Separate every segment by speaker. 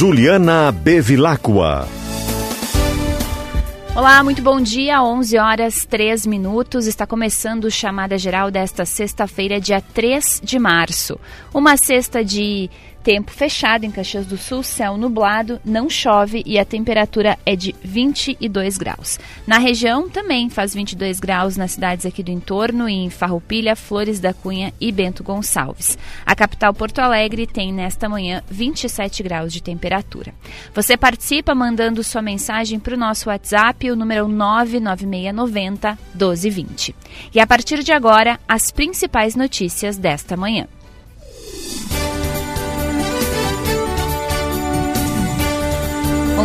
Speaker 1: Juliana Bevilacqua.
Speaker 2: Olá, muito bom dia. 11 horas 3 minutos. Está começando o chamada geral desta sexta-feira, dia 3 de março. Uma sexta de Tempo fechado em Caxias do Sul, céu nublado, não chove e a temperatura é de 22 graus. Na região também faz 22 graus nas cidades aqui do entorno, em Farroupilha, Flores da Cunha e Bento Gonçalves. A capital Porto Alegre tem nesta manhã 27 graus de temperatura. Você participa mandando sua mensagem para o nosso WhatsApp, o número 99690 1220. E a partir de agora, as principais notícias desta manhã.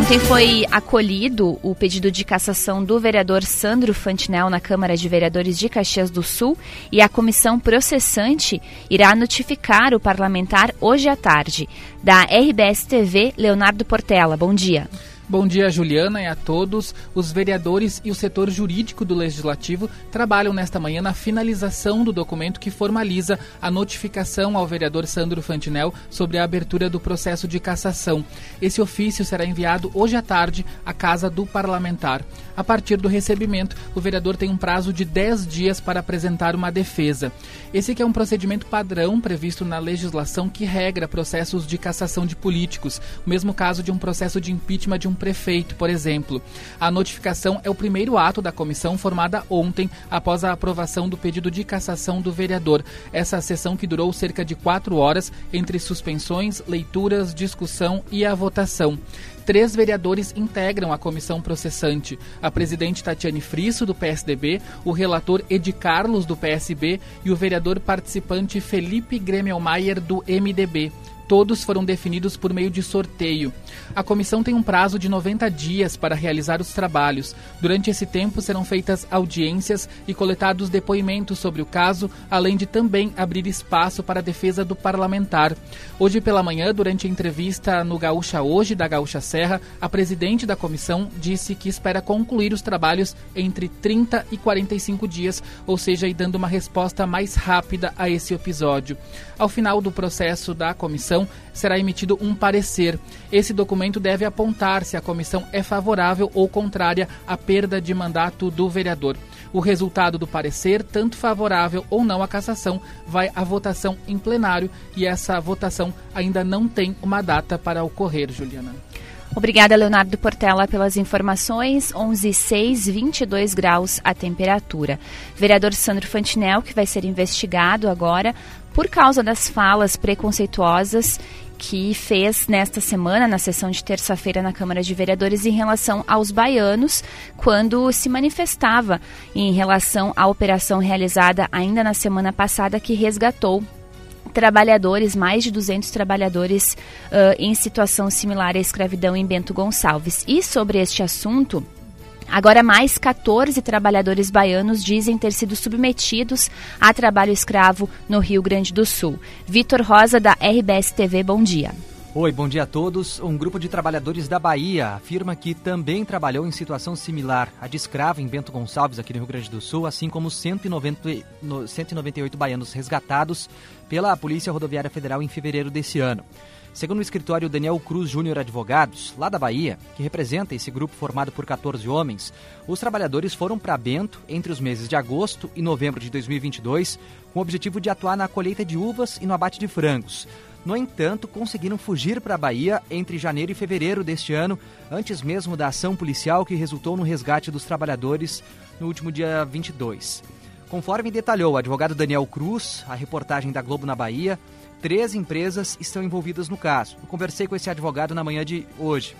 Speaker 2: Ontem foi acolhido o pedido de cassação do vereador Sandro Fantinel na Câmara de Vereadores de Caxias do Sul e a comissão processante irá notificar o parlamentar hoje à tarde. Da RBS TV, Leonardo Portela. Bom dia.
Speaker 3: Bom dia, Juliana, e a todos. Os vereadores e o setor jurídico do Legislativo trabalham nesta manhã na finalização do documento que formaliza a notificação ao vereador Sandro Fantinel sobre a abertura do processo de cassação. Esse ofício será enviado hoje à tarde à Casa do Parlamentar. A partir do recebimento, o vereador tem um prazo de 10 dias para apresentar uma defesa. Esse é um procedimento padrão previsto na legislação que regra processos de cassação de políticos, o mesmo caso de um processo de impeachment de um prefeito, por exemplo. A notificação é o primeiro ato da comissão formada ontem, após a aprovação do pedido de cassação do vereador. Essa sessão que durou cerca de quatro horas, entre suspensões, leituras, discussão e a votação três vereadores integram a comissão processante: a presidente Tatiane Frisso, do PSDB, o relator Edi Carlos, do PSB, e o vereador participante Felipe Gremelmaier, do MDB. Todos foram definidos por meio de sorteio. A comissão tem um prazo de 90 dias para realizar os trabalhos. Durante esse tempo serão feitas audiências e coletados depoimentos sobre o caso, além de também abrir espaço para a defesa do parlamentar. Hoje pela manhã, durante a entrevista no Gaúcha Hoje, da Gaúcha Serra, a presidente da comissão disse que espera concluir os trabalhos entre 30 e 45 dias, ou seja, dando uma resposta mais rápida a esse episódio. Ao final do processo da comissão, comissão será emitido um parecer. Esse documento deve apontar se a comissão é favorável ou contrária à perda de mandato do vereador. O resultado do parecer, tanto favorável ou não à cassação, vai à votação em plenário e essa votação ainda não tem uma data para ocorrer, Juliana.
Speaker 2: Obrigada, Leonardo Portela, pelas informações. 11,6, 22 graus a temperatura. Vereador Sandro Fantinel, que vai ser investigado agora por causa das falas preconceituosas que fez nesta semana, na sessão de terça-feira na Câmara de Vereadores, em relação aos baianos, quando se manifestava em relação à operação realizada ainda na semana passada que resgatou trabalhadores, mais de 200 trabalhadores uh, em situação similar à escravidão em Bento Gonçalves. E sobre este assunto, Agora, mais 14 trabalhadores baianos dizem ter sido submetidos a trabalho escravo no Rio Grande do Sul. Vitor Rosa, da RBS TV, bom dia.
Speaker 4: Oi, bom dia a todos. Um grupo de trabalhadores da Bahia afirma que também trabalhou em situação similar à de escravo em Bento Gonçalves, aqui no Rio Grande do Sul, assim como 190, 198 baianos resgatados pela Polícia Rodoviária Federal em fevereiro desse ano. Segundo o escritório Daniel Cruz Júnior Advogados, lá da Bahia, que representa esse grupo formado por 14 homens, os trabalhadores foram para Bento entre os meses de agosto e novembro de 2022, com o objetivo de atuar na colheita de uvas e no abate de frangos. No entanto, conseguiram fugir para a Bahia entre janeiro e fevereiro deste ano, antes mesmo da ação policial que resultou no resgate dos trabalhadores no último dia 22. Conforme detalhou o advogado Daniel Cruz, a reportagem da Globo na Bahia, Três empresas estão envolvidas no caso. Eu conversei com esse advogado na manhã de hoje.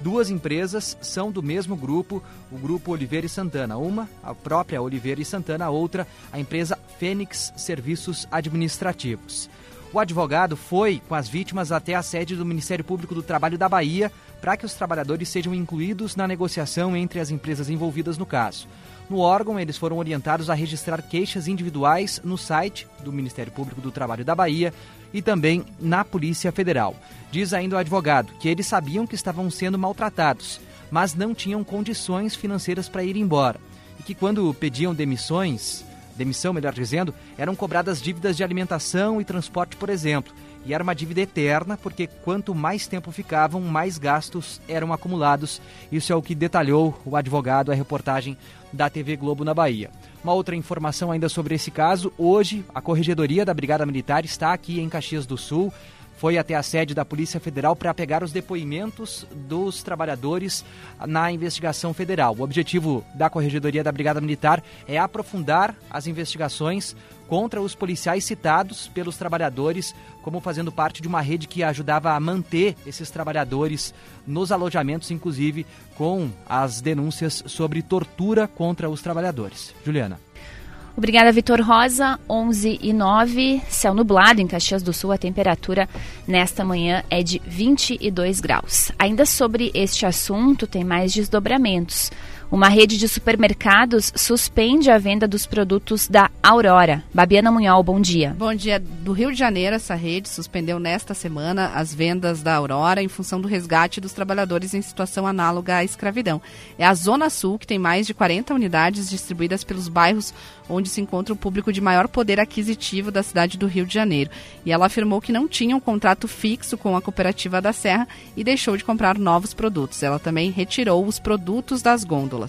Speaker 4: Duas empresas são do mesmo grupo, o grupo Oliveira e Santana. Uma, a própria Oliveira e Santana, a outra, a empresa Fênix Serviços Administrativos. O advogado foi com as vítimas até a sede do Ministério Público do Trabalho da Bahia para que os trabalhadores sejam incluídos na negociação entre as empresas envolvidas no caso. No órgão, eles foram orientados a registrar queixas individuais no site do Ministério Público do Trabalho da Bahia e também na Polícia Federal. Diz ainda o advogado que eles sabiam que estavam sendo maltratados, mas não tinham condições financeiras para ir embora. E que quando pediam demissões, demissão, melhor dizendo, eram cobradas dívidas de alimentação e transporte, por exemplo. E era uma dívida eterna, porque quanto mais tempo ficavam, mais gastos eram acumulados. Isso é o que detalhou o advogado à reportagem da TV Globo na Bahia. Uma outra informação ainda sobre esse caso: hoje, a Corregedoria da Brigada Militar está aqui em Caxias do Sul foi até a sede da Polícia Federal para pegar os depoimentos dos trabalhadores na investigação federal. O objetivo da Corregedoria da Brigada Militar é aprofundar as investigações contra os policiais citados pelos trabalhadores, como fazendo parte de uma rede que ajudava a manter esses trabalhadores nos alojamentos, inclusive com as denúncias sobre tortura contra os trabalhadores. Juliana.
Speaker 2: Obrigada, Vitor Rosa. 11 e 9, céu nublado em Caxias do Sul. A temperatura nesta manhã é de 22 graus. Ainda sobre este assunto, tem mais desdobramentos. Uma rede de supermercados suspende a venda dos produtos da Aurora. Babiana Munhol, bom dia.
Speaker 5: Bom dia. Do Rio de Janeiro, essa rede suspendeu nesta semana as vendas da Aurora em função do resgate dos trabalhadores em situação análoga à escravidão. É a Zona Sul, que tem mais de 40 unidades distribuídas pelos bairros onde se encontra o público de maior poder aquisitivo da cidade do Rio de Janeiro. E ela afirmou que não tinha um contrato fixo com a cooperativa da Serra e deixou de comprar novos produtos. Ela também retirou os produtos das gôndolas.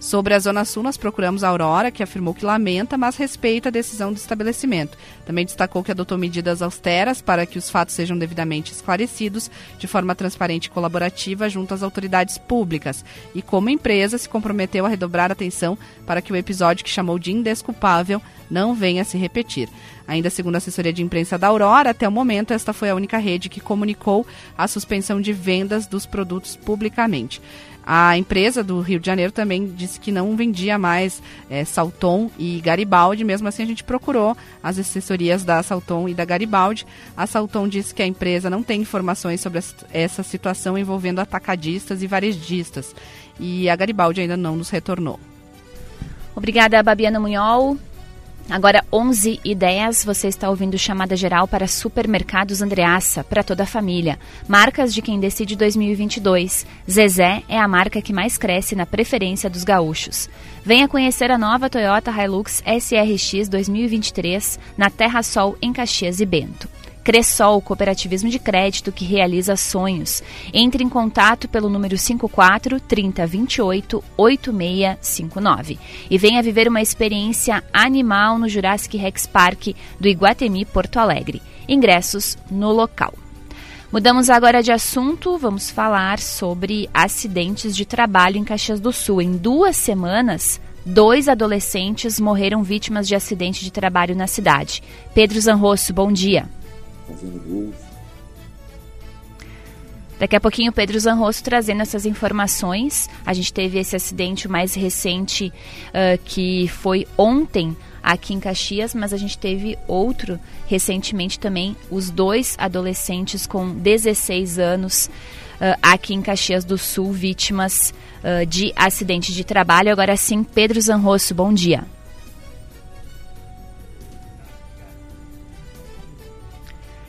Speaker 5: Sobre a Zona Sul, nós procuramos a Aurora, que afirmou que lamenta, mas respeita a decisão do estabelecimento. Também destacou que adotou medidas austeras para que os fatos sejam devidamente esclarecidos de forma transparente e colaborativa junto às autoridades públicas. E como empresa, se comprometeu a redobrar atenção para que o episódio que chamou de indesculpável não venha a se repetir. Ainda segundo a assessoria de imprensa da Aurora, até o momento esta foi a única rede que comunicou a suspensão de vendas dos produtos publicamente. A empresa do Rio de Janeiro também disse que não vendia mais é, Salton e Garibaldi, mesmo assim a gente procurou as assessorias da Salton e da Garibaldi. A Salton disse que a empresa não tem informações sobre essa situação envolvendo atacadistas e varejistas. E a Garibaldi ainda não nos retornou.
Speaker 2: Obrigada, Babiana Munhol. Agora, 11 e 10, você está ouvindo chamada geral para Supermercados Andreaça, para toda a família. Marcas de quem decide 2022. Zezé é a marca que mais cresce na preferência dos gaúchos. Venha conhecer a nova Toyota Hilux SRX 2023 na Terra Sol, em Caxias e Bento. Cressol, cooperativismo de crédito que realiza sonhos. Entre em contato pelo número 54 3028 8659 e venha viver uma experiência animal no Jurassic Rex Park do Iguatemi Porto Alegre. Ingressos no local. Mudamos agora de assunto, vamos falar sobre acidentes de trabalho em Caxias do Sul. Em duas semanas, dois adolescentes morreram vítimas de acidente de trabalho na cidade. Pedro Zanrosso, bom dia fazendo gols. Daqui a pouquinho Pedro Zanrosso trazendo essas informações. A gente teve esse acidente mais recente uh, que foi ontem aqui em Caxias, mas a gente teve outro recentemente também, os dois adolescentes com 16 anos uh, aqui em Caxias do Sul, vítimas uh, de acidente de trabalho. Agora sim, Pedro Zanrosso, bom dia.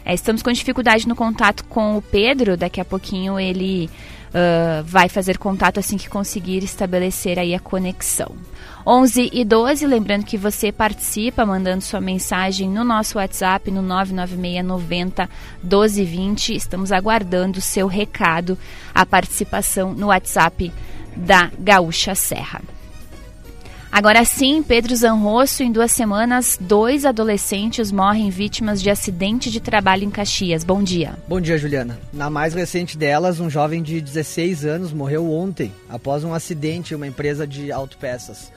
Speaker 2: É, estamos com dificuldade no contato com o Pedro, daqui a pouquinho ele uh, vai fazer contato assim que conseguir estabelecer aí a conexão. 11 e 12, lembrando que você participa mandando sua mensagem no nosso WhatsApp no 99690 1220. Estamos aguardando o seu recado, a participação no WhatsApp da Gaúcha Serra. Agora sim, Pedro Zanrosso, em duas semanas, dois adolescentes morrem vítimas de acidente de trabalho em Caxias. Bom dia.
Speaker 6: Bom dia, Juliana. Na mais recente delas, um jovem de 16 anos morreu ontem após um acidente em uma empresa de autopeças.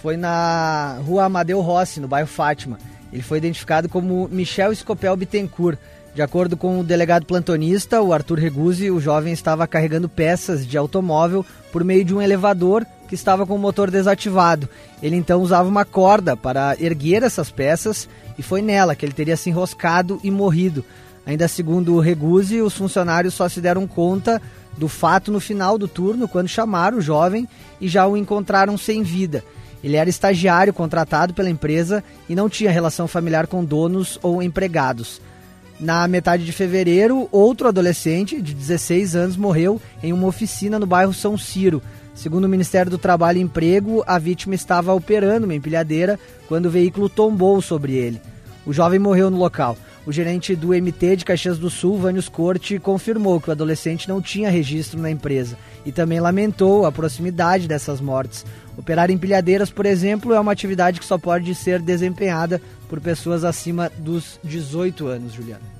Speaker 6: Foi na rua Amadeu Rossi, no bairro Fátima. Ele foi identificado como Michel Escopel Bittencourt, De acordo com o delegado plantonista, o Arthur Reguzzi, o jovem estava carregando peças de automóvel por meio de um elevador que estava com o motor desativado. Ele então usava uma corda para erguer essas peças e foi nela que ele teria se enroscado e morrido. Ainda segundo o Reguzzi, os funcionários só se deram conta do fato no final do turno, quando chamaram o jovem e já o encontraram sem vida. Ele era estagiário contratado pela empresa e não tinha relação familiar com donos ou empregados. Na metade de fevereiro, outro adolescente de 16 anos morreu em uma oficina no bairro São Ciro. Segundo o Ministério do Trabalho e Emprego, a vítima estava operando uma empilhadeira quando o veículo tombou sobre ele. O jovem morreu no local. O gerente do MT de Caxias do Sul, Vânios Corte, confirmou que o adolescente não tinha registro na empresa e também lamentou a proximidade dessas mortes. Operar empilhadeiras, por exemplo, é uma atividade que só pode ser desempenhada por pessoas acima dos 18 anos, Juliana.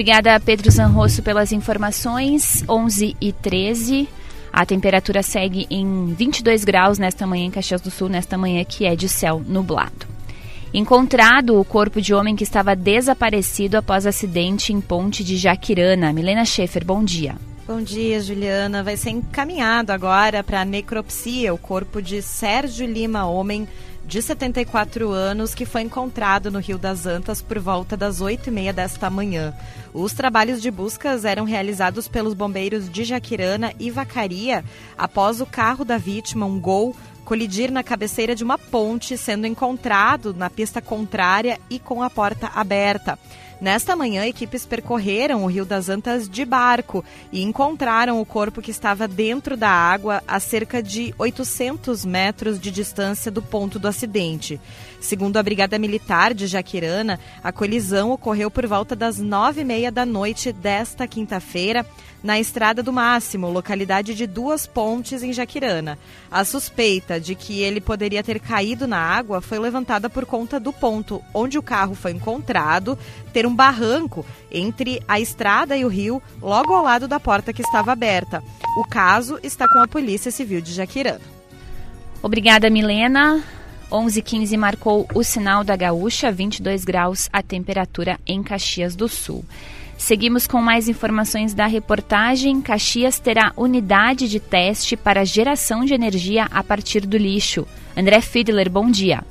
Speaker 2: Obrigada, Pedro Zanrosso, pelas informações. 11 e 13. A temperatura segue em 22 graus nesta manhã em Caxias do Sul, nesta manhã que é de céu nublado. Encontrado o corpo de homem que estava desaparecido após acidente em Ponte de Jaquirana. Milena Schaefer, bom dia.
Speaker 7: Bom dia, Juliana. Vai ser encaminhado agora para a necropsia o corpo de Sérgio Lima, homem de 74 anos, que foi encontrado no Rio das Antas por volta das 8 e meia desta manhã. Os trabalhos de buscas eram realizados pelos bombeiros de Jaquirana e Vacaria após o carro da vítima, um Gol, colidir na cabeceira de uma ponte, sendo encontrado na pista contrária e com a porta aberta. Nesta manhã, equipes percorreram o Rio das Antas de barco e encontraram o corpo que estava dentro da água a cerca de 800 metros de distância do ponto do acidente. Segundo a Brigada Militar de Jaquirana, a colisão ocorreu por volta das nove e meia da noite desta quinta-feira na Estrada do Máximo, localidade de Duas Pontes, em Jaquirana. A suspeita de que ele poderia ter caído na água foi levantada por conta do ponto onde o carro foi encontrado ter um barranco entre a estrada e o rio, logo ao lado da porta que estava aberta. O caso está com a Polícia Civil de Jaquirana.
Speaker 2: Obrigada, Milena. 11:15 marcou o sinal da gaúcha, 22 graus a temperatura em Caxias do Sul. Seguimos com mais informações da reportagem. Caxias terá unidade de teste para geração de energia a partir do lixo. André Fiedler, bom dia.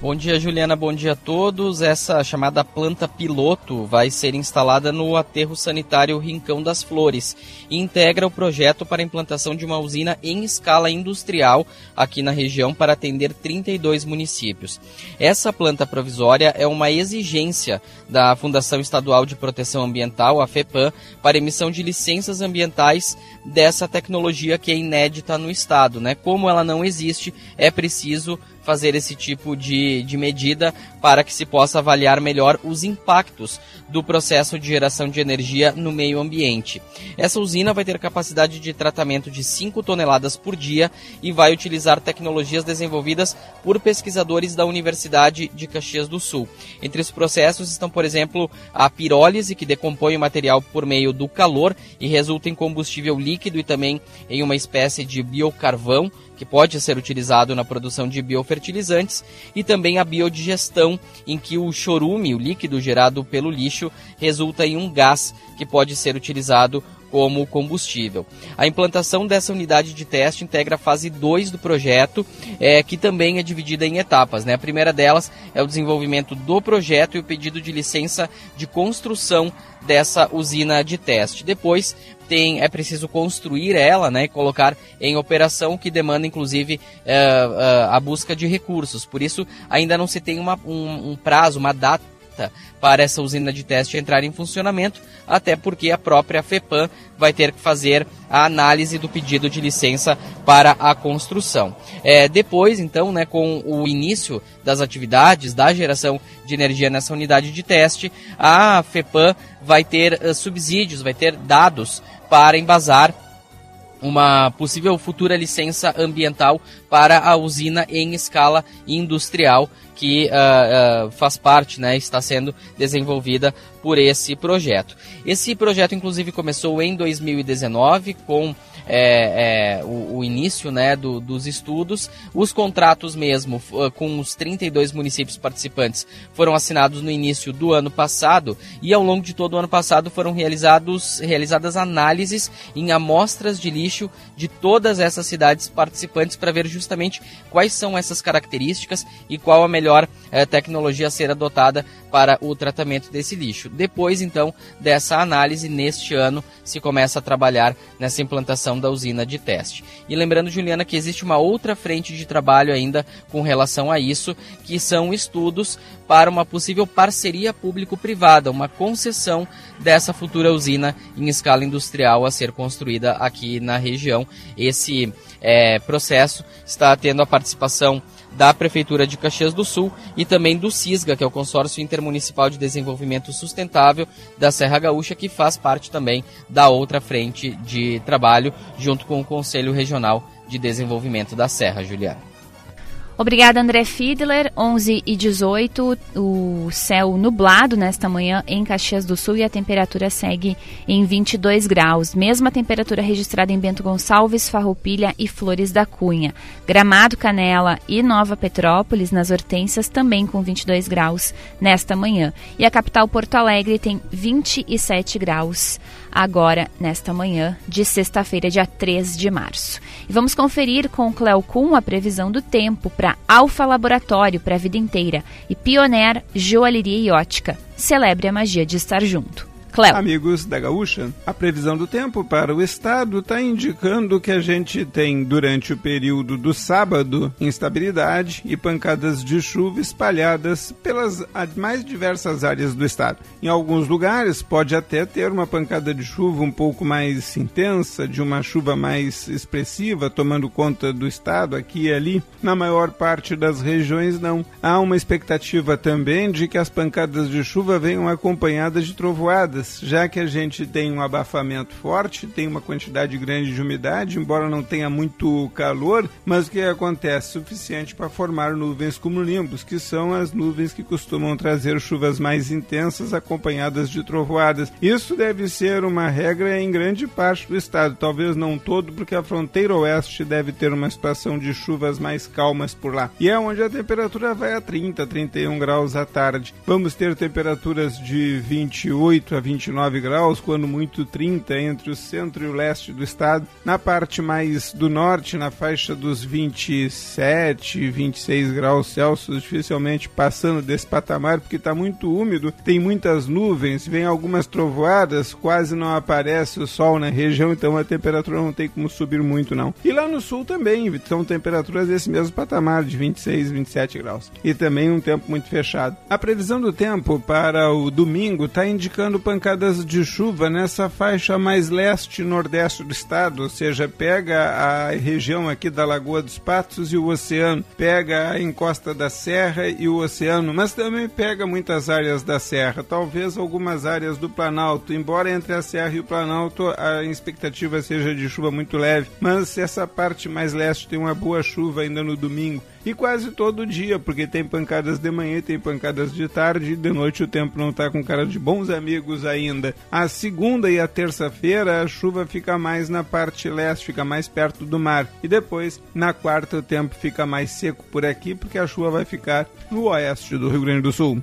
Speaker 8: Bom dia, Juliana. Bom dia a todos. Essa chamada planta piloto vai ser instalada no aterro sanitário Rincão das Flores e integra o projeto para a implantação de uma usina em escala industrial aqui na região para atender 32 municípios. Essa planta provisória é uma exigência da Fundação Estadual de Proteção Ambiental, a FEPAM, para emissão de licenças ambientais dessa tecnologia que é inédita no estado, né? Como ela não existe, é preciso fazer esse tipo de, de medida para que se possa avaliar melhor os impactos do processo de geração de energia no meio ambiente. Essa usina vai ter capacidade de tratamento de 5 toneladas por dia e vai utilizar tecnologias desenvolvidas por pesquisadores da Universidade de Caxias do Sul. Entre os processos estão, por exemplo, a pirólise, que decompõe o material por meio do calor e resulta em combustível líquido e também em uma espécie de biocarvão que pode ser utilizado na produção de biofertilizantes, e também a biodigestão, em que o chorume, o líquido gerado pelo lixo, resulta em um gás que pode ser utilizado como combustível. A implantação dessa unidade de teste integra a fase 2 do projeto, é, que também é dividida em etapas. Né? A primeira delas é o desenvolvimento do projeto e o pedido de licença de construção dessa usina de teste. Depois tem, é preciso construir ela né, e colocar em operação, que demanda inclusive é, é, a busca de recursos. Por isso, ainda não se tem uma, um, um prazo, uma data para essa usina de teste entrar em funcionamento, até porque a própria FEPAM vai ter que fazer a análise do pedido de licença para a construção. É, depois, então, né, com o início das atividades da geração de energia nessa unidade de teste, a FEPAM vai ter uh, subsídios, vai ter dados para embasar uma possível futura licença ambiental para a usina em escala industrial que uh, uh, faz parte, né, está sendo desenvolvida por esse projeto. Esse projeto, inclusive, começou em 2019 com é, é, o, o, início né, do, dos estudos. Os contratos mesmo, com os 32 municípios participantes, foram assinados no início do ano passado e ao longo de todo o ano passado foram realizados, realizadas análises em amostras de lixo de todas essas cidades participantes para ver justamente quais são essas características e qual a melhor eh, tecnologia a ser adotada para o tratamento desse lixo. Depois, então, dessa análise, neste ano, se começa a trabalhar nessa implantação da usina de teste. E lembrando, Juliana, que existe uma outra frente de trabalho ainda com relação a isso, que são estudos para uma possível parceria público-privada, uma concessão dessa futura usina em escala industrial a ser construída aqui na região. Esse é, processo está tendo a participação da Prefeitura de Caxias do Sul e também do CISGA, que é o Consórcio Intermunicipal de Desenvolvimento Sustentável da Serra Gaúcha, que faz parte também da outra frente de trabalho, junto com o Conselho Regional de Desenvolvimento da Serra, Juliana.
Speaker 2: Obrigada, André Fiedler. 11 e 18, o céu nublado nesta manhã em Caxias do Sul e a temperatura segue em 22 graus. Mesma temperatura registrada em Bento Gonçalves, Farroupilha e Flores da Cunha. Gramado, Canela e Nova Petrópolis, nas Hortências, também com 22 graus nesta manhã. E a capital Porto Alegre tem 27 graus agora nesta manhã de sexta-feira, dia 3 de março. E vamos conferir com o Cleo Kuhn a previsão do tempo para Alfa Laboratório para a vida inteira e Pioneer Joalheria e Ótica. Celebre a magia de estar junto.
Speaker 9: Amigos da Gaúcha, a previsão do tempo para o estado está indicando que a gente tem, durante o período do sábado, instabilidade e pancadas de chuva espalhadas pelas mais diversas áreas do estado. Em alguns lugares, pode até ter uma pancada de chuva um pouco mais intensa, de uma chuva mais expressiva, tomando conta do estado aqui e ali. Na maior parte das regiões, não. Há uma expectativa também de que as pancadas de chuva venham acompanhadas de trovoadas já que a gente tem um abafamento forte, tem uma quantidade grande de umidade, embora não tenha muito calor, mas o que acontece? Suficiente para formar nuvens cumulonimbus, que são as nuvens que costumam trazer chuvas mais intensas acompanhadas de trovoadas. Isso deve ser uma regra em grande parte do estado, talvez não todo, porque a fronteira oeste deve ter uma situação de chuvas mais calmas por lá. E é onde a temperatura vai a 30, 31 graus à tarde. Vamos ter temperaturas de 28 a 29 graus, quando muito 30 entre o centro e o leste do estado. Na parte mais do norte, na faixa dos 27, 26 graus Celsius, dificilmente passando desse patamar, porque está muito úmido, tem muitas nuvens, vem algumas trovoadas, quase não aparece o sol na região, então a temperatura não tem como subir muito não. E lá no sul também, são temperaturas desse mesmo patamar, de 26, 27 graus. E também um tempo muito fechado. A previsão do tempo para o domingo está indicando pancadas de chuva nessa faixa mais leste-nordeste do estado, ou seja, pega a região aqui da Lagoa dos Patos e o oceano, pega a encosta da serra e o oceano, mas também pega muitas áreas da serra, talvez algumas áreas do Planalto, embora entre a serra e o Planalto a expectativa seja de chuva muito leve, mas essa parte mais leste tem uma boa chuva ainda no domingo e quase todo dia, porque tem pancadas de manhã, tem pancadas de tarde, e de noite o tempo não está com cara de bons amigos ainda. A segunda e a terça-feira a chuva fica mais na parte leste, fica mais perto do mar, e depois na quarta o tempo fica mais seco por aqui, porque a chuva vai ficar no oeste do Rio Grande do Sul.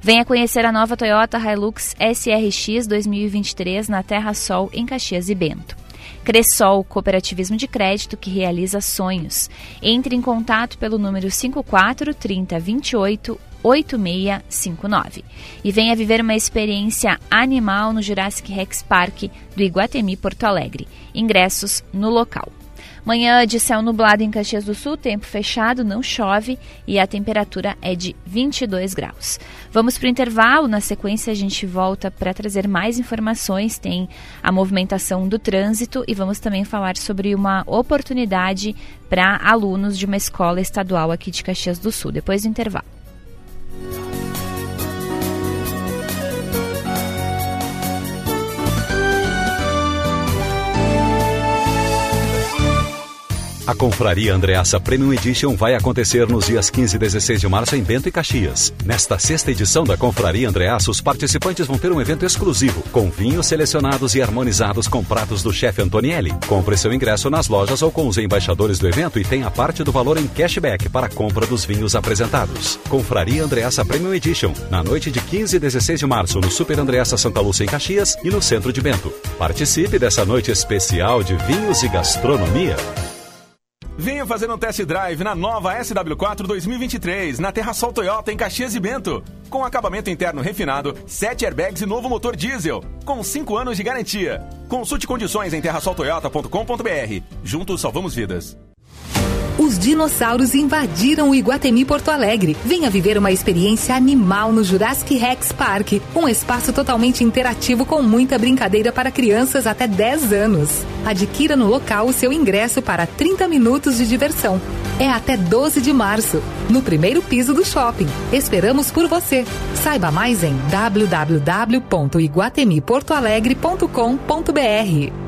Speaker 2: Venha conhecer a nova Toyota Hilux SRX 2023 na Terra Sol, em Caxias e Bento. Cressol, cooperativismo de crédito que realiza sonhos. Entre em contato pelo número 54 30 28 8659 e venha viver uma experiência animal no Jurassic Rex Park do Iguatemi Porto Alegre. Ingressos no local. Manhã de céu nublado em Caxias do Sul, tempo fechado, não chove e a temperatura é de 22 graus. Vamos para o intervalo, na sequência a gente volta para trazer mais informações, tem a movimentação do trânsito e vamos também falar sobre uma oportunidade para alunos de uma escola estadual aqui de Caxias do Sul, depois do intervalo.
Speaker 1: A Confraria Andreassa Premium Edition vai acontecer nos dias 15 e 16 de março em Bento e Caxias. Nesta sexta edição da Confraria Andreassa, os participantes vão ter um evento exclusivo, com vinhos selecionados e harmonizados com pratos do chefe Antonielli. Compre seu ingresso nas lojas ou com os embaixadores do evento e tenha parte do valor em cashback para a compra dos vinhos apresentados. Confraria Andreassa Premium Edition, na noite de 15 e 16 de março no Super Andreassa Santa Lúcia em Caxias e no centro de Bento. Participe dessa noite especial de vinhos e gastronomia.
Speaker 10: Venha fazer um test drive na nova SW4 2023 na Terra Sol Toyota em Caxias e Bento. Com acabamento interno refinado, 7 airbags e novo motor diesel, com 5 anos de garantia. Consulte condições em terrasoltoyota.com.br. Juntos salvamos vidas.
Speaker 11: Os dinossauros invadiram o Iguatemi Porto Alegre. Venha viver uma experiência animal no Jurassic Rex Park, um espaço totalmente interativo com muita brincadeira para crianças até 10 anos. Adquira no local o seu ingresso para 30 minutos de diversão. É até 12 de março, no primeiro piso do shopping. Esperamos por você. Saiba mais em www.iguatemiportoalegre.com.br.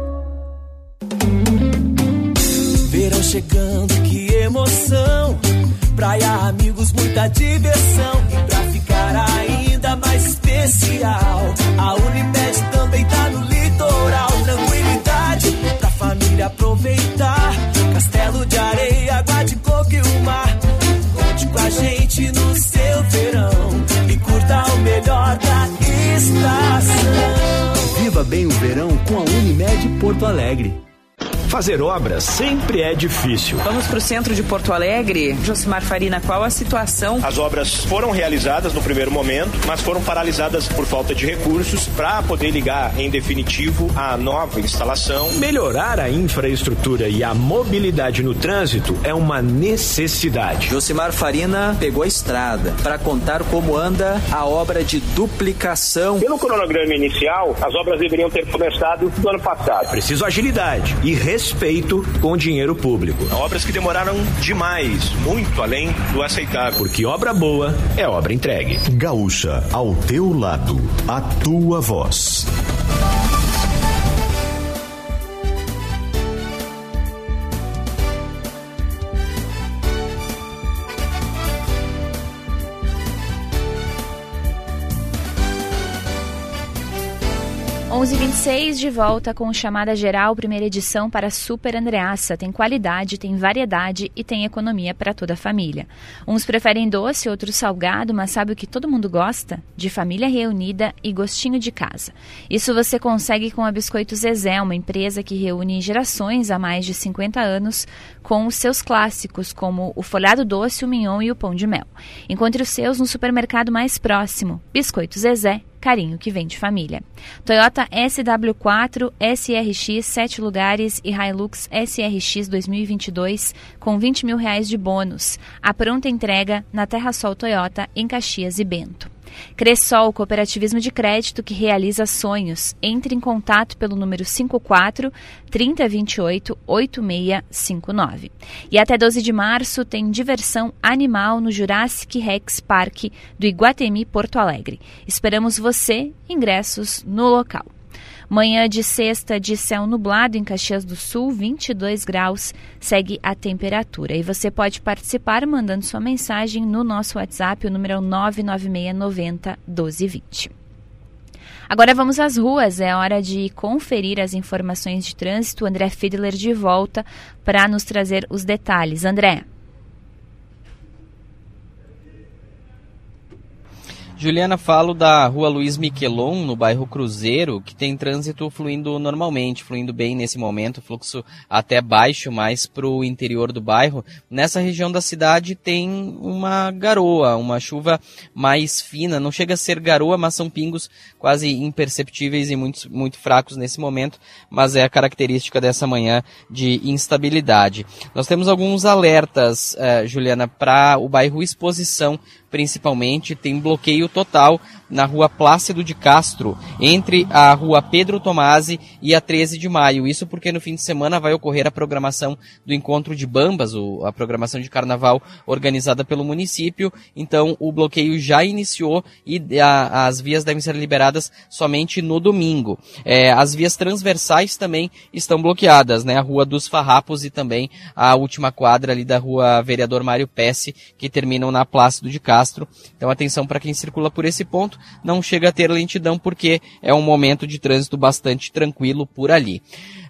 Speaker 12: Chegando, que emoção. Praia, amigos, muita diversão. E pra ficar ainda mais especial, a Unimed também tá no litoral. Tranquilidade pra família aproveitar. Castelo de areia, água de coco e o mar. Conte com a gente no seu verão e curta o melhor da estação.
Speaker 13: Viva bem o verão com a Unimed Porto Alegre. Fazer obras sempre é difícil.
Speaker 14: Vamos para o centro de Porto Alegre. Josimar Farina, qual a situação?
Speaker 15: As obras foram realizadas no primeiro momento, mas foram paralisadas por falta de recursos para poder ligar em definitivo a nova instalação.
Speaker 13: Melhorar a infraestrutura e a mobilidade no trânsito é uma necessidade.
Speaker 16: Josimar Farina pegou a estrada para contar como anda a obra de duplicação.
Speaker 15: Pelo cronograma inicial, as obras deveriam ter começado no ano passado.
Speaker 13: Preciso agilidade e respeito com dinheiro público.
Speaker 15: Obras que demoraram demais, muito além do aceitável.
Speaker 13: Porque obra boa é obra entregue.
Speaker 1: Gaúcha, ao teu lado, a tua voz.
Speaker 2: Onze vinte de volta com chamada geral primeira edição para Super Andreassa. Tem qualidade, tem variedade e tem economia para toda a família. Uns preferem doce, outros salgado, mas sabe o que todo mundo gosta? De família reunida e gostinho de casa. Isso você consegue com a Biscoito Zezé, uma empresa que reúne gerações há mais de 50 anos com os seus clássicos, como o folhado doce, o mignon e o pão de mel. Encontre os seus no supermercado mais próximo. Biscoito Zezé, carinho que vem de família. Toyota SW4, SRX 7 lugares e Hilux SRX 2022 com 20 mil reais de bônus. A pronta entrega na Terra Sol Toyota em Caxias e Bento. Cressol, cooperativismo de crédito que realiza sonhos. Entre em contato pelo número 54 3028 8659. E até 12 de março tem diversão animal no Jurassic Rex Park do Iguatemi Porto Alegre. Esperamos você, ingressos no local. Manhã de sexta de céu nublado em Caxias do Sul, 22 graus, segue a temperatura. E você pode participar mandando sua mensagem no nosso WhatsApp, o número é 99690 1220. Agora vamos às ruas, é hora de conferir as informações de trânsito. André Fiedler de volta para nos trazer os detalhes. André.
Speaker 8: Juliana, falo da rua Luiz Miquelon, no bairro Cruzeiro, que tem trânsito fluindo normalmente, fluindo bem nesse momento, fluxo até baixo, mais para o interior do bairro. Nessa região da cidade tem uma garoa, uma chuva mais fina, não chega a ser garoa, mas são pingos quase imperceptíveis e muito, muito fracos nesse momento, mas é a característica dessa manhã de instabilidade. Nós temos alguns alertas, uh, Juliana, para o bairro Exposição, principalmente, tem bloqueio total na rua Plácido de Castro, entre a rua Pedro Tomasi e a 13 de maio. Isso porque no fim de semana vai ocorrer a programação do Encontro de Bambas, a programação de carnaval organizada pelo município. Então o bloqueio já iniciou e a, as vias devem ser liberadas somente no domingo. É, as vias transversais também estão bloqueadas, né? A Rua dos Farrapos e também a última quadra ali da Rua Vereador Mário Pesce, que terminam na Plácido de Castro. Então atenção para quem circula por esse ponto não chega a ter lentidão porque é um momento de trânsito bastante tranquilo por ali.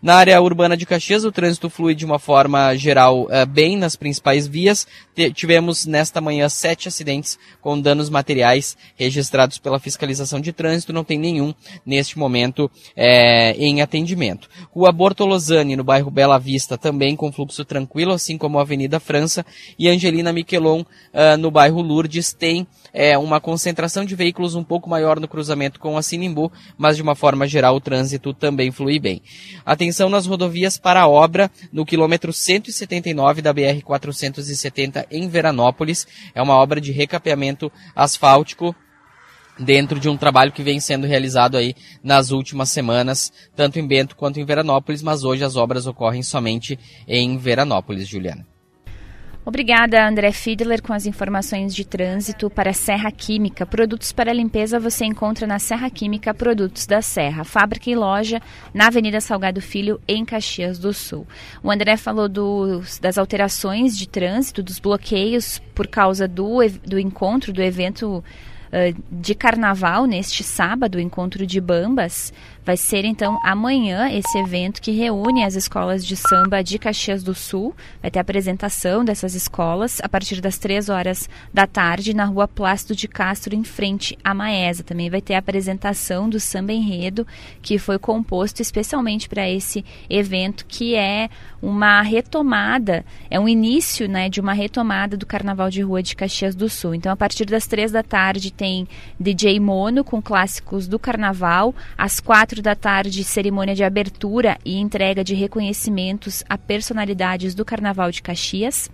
Speaker 8: Na área urbana de Caxias, o trânsito flui de uma forma geral uh, bem nas principais vias. tivemos nesta manhã sete acidentes com danos materiais registrados pela fiscalização de trânsito. Não tem nenhum neste momento é, em atendimento. Rua Bortolosani, no bairro Bela Vista, também com fluxo tranquilo, assim como a Avenida França. E Angelina Miquelon, uh, no bairro Lourdes, tem é, uma concentração de veículos um pouco maior no cruzamento com a Sinimbu, mas de uma forma geral o trânsito também flui bem. Atenção nas rodovias para a obra no quilômetro 179 da BR 470 em Veranópolis. É uma obra de recapeamento asfáltico dentro de um trabalho que vem sendo realizado aí nas últimas semanas, tanto em Bento quanto em Veranópolis, mas hoje as obras ocorrem somente em Veranópolis, Juliana.
Speaker 2: Obrigada, André Fiedler, com as informações de trânsito para Serra Química. Produtos para limpeza você encontra na Serra Química Produtos da Serra, fábrica e loja na Avenida Salgado Filho, em Caxias do Sul. O André falou das alterações de trânsito, dos bloqueios por causa do, do encontro, do evento de carnaval neste sábado, encontro de bambas. Vai ser então amanhã esse evento que reúne as escolas de samba de Caxias do Sul. Vai ter apresentação dessas escolas a partir das três horas da tarde na rua Plácido de Castro, em frente à Maesa. Também vai ter a apresentação do samba enredo, que foi composto especialmente para esse evento, que é uma retomada, é um início né, de uma retomada do Carnaval de Rua de Caxias do Sul. Então, a partir das três da tarde tem DJ Mono com clássicos do Carnaval. Às quatro da tarde, cerimônia de abertura e entrega de reconhecimentos a personalidades do Carnaval de Caxias.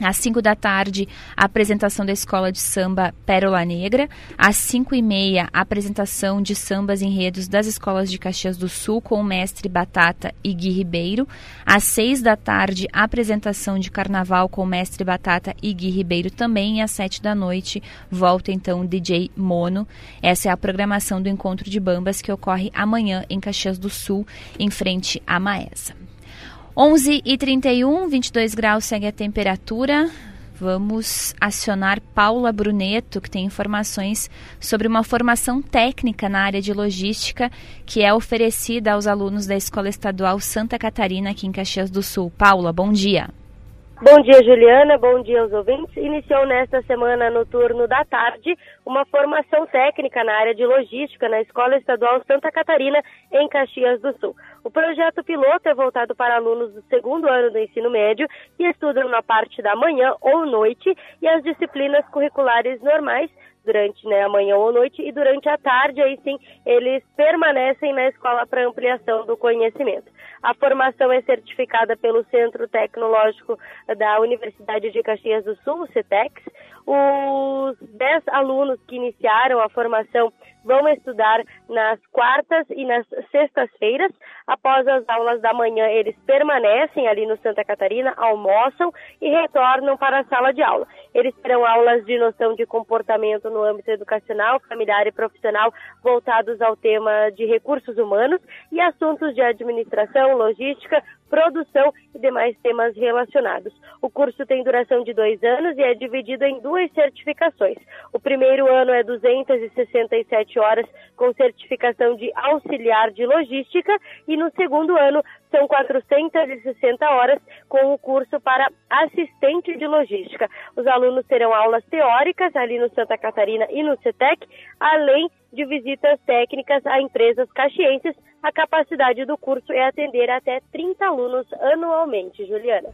Speaker 2: Às 5 da tarde, a apresentação da escola de samba Pérola Negra. Às 5 e meia, a apresentação de sambas enredos das escolas de Caxias do Sul com o mestre Batata e Gui Ribeiro. Às 6 da tarde, a apresentação de carnaval com o mestre Batata e Gui Ribeiro também. E às 7 da noite, volta então o DJ Mono. Essa é a programação do Encontro de Bambas que ocorre amanhã em Caxias do Sul, em frente à Maesa. 11 e 31, 22 graus segue a temperatura. Vamos acionar Paula Bruneto, que tem informações sobre uma formação técnica na área de logística que é oferecida aos alunos da Escola Estadual Santa Catarina, aqui em Caxias do Sul. Paula, bom dia.
Speaker 17: Bom dia, Juliana. Bom dia aos ouvintes. Iniciou nesta semana, no turno da tarde, uma formação técnica na área de logística na Escola Estadual Santa Catarina, em Caxias do Sul. O projeto piloto é voltado para alunos do segundo ano do ensino médio que estudam na parte da manhã ou noite e as disciplinas curriculares normais durante né, a manhã ou noite e durante a tarde, aí sim, eles permanecem na escola para ampliação do conhecimento. A formação é certificada pelo Centro Tecnológico da Universidade de Caxias do Sul, o CETEX. Os 10 alunos que iniciaram a formação vão estudar nas quartas e nas sextas-feiras. Após as aulas da manhã, eles permanecem ali no Santa Catarina, almoçam e retornam para a sala de aula. Eles terão aulas de noção de comportamento no âmbito educacional, familiar e profissional voltados ao tema de recursos humanos e assuntos de administração, logística, produção e demais temas relacionados. O curso tem duração de dois anos e é dividido em duas certificações. O primeiro ano é 267 horas com certificação de auxiliar de logística e no segundo ano são 460 horas com o curso para assistente de logística. Os alunos terão aulas teóricas ali no Santa Catarina e no CETEC, além de visitas técnicas a empresas caxienses. A capacidade do curso é atender até 30 alunos anualmente. Juliana.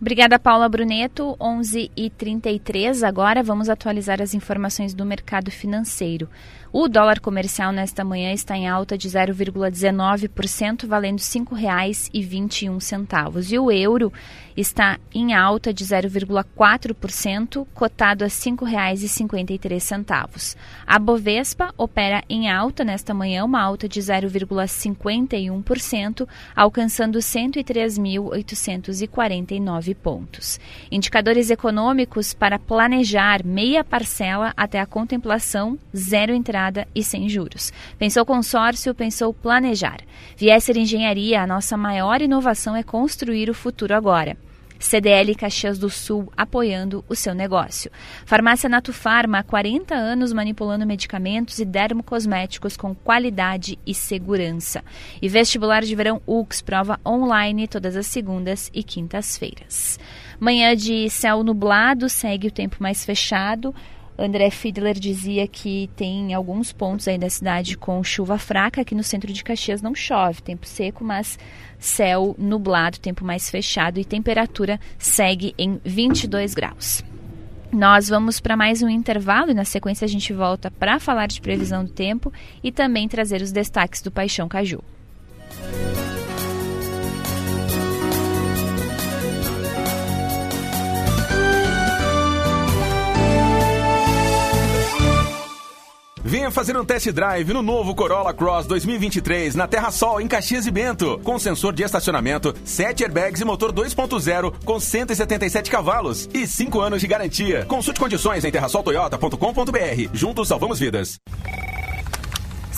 Speaker 2: Obrigada, Paula Bruneto. 11 e 33 agora vamos atualizar as informações do mercado financeiro. O dólar comercial nesta manhã está em alta de 0,19%, valendo R$ 5,21. E o euro está em alta de 0,4%, cotado a R$ 5,53. A Bovespa opera em alta nesta manhã, uma alta de 0,51%, alcançando 103.849 pontos. Indicadores econômicos para planejar meia parcela até a contemplação, zero entrada e sem juros. Pensou consórcio, pensou planejar. Viesser Engenharia, a nossa maior inovação é construir o futuro agora. CDL Caxias do Sul apoiando o seu negócio. Farmácia Nato Farma, há 40 anos manipulando medicamentos e dermocosméticos com qualidade e segurança. E vestibular de verão UX, prova online todas as segundas e quintas-feiras. Manhã de céu nublado, segue o tempo mais fechado. André Fiedler dizia que tem alguns pontos aí da cidade com chuva fraca. Aqui no centro de Caxias não chove, tempo seco, mas céu nublado, tempo mais fechado e temperatura segue em 22 graus. Nós vamos para mais um intervalo e na sequência a gente volta para falar de previsão do tempo e também trazer os destaques do Paixão Caju.
Speaker 10: Venha fazer um test drive no novo Corolla Cross 2023 na Terra Sol, em Caxias e Bento. Com sensor de estacionamento, 7 airbags e motor 2.0 com 177 cavalos e 5 anos de garantia. Consulte condições em terrasoltoyota.com.br. Juntos salvamos vidas.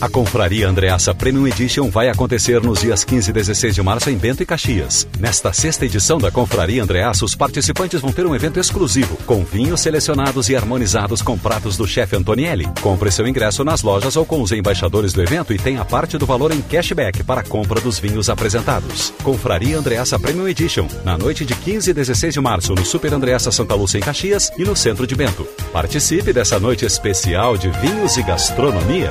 Speaker 1: A Confraria Andreassa Premium Edition vai acontecer nos dias 15 e 16 de março em Bento e Caxias. Nesta sexta edição da Confraria Andreassa, os participantes vão ter um evento exclusivo, com vinhos selecionados e harmonizados com pratos do chefe Antonielli. Compre seu ingresso nas lojas ou com os embaixadores do evento e tenha parte do valor em cashback para a compra dos vinhos apresentados. Confraria Andreassa Premium Edition, na noite de 15 e 16 de março, no Super Andreassa Santa Lúcia em Caxias e no centro de Bento. Participe dessa noite especial de vinhos e gastronomia.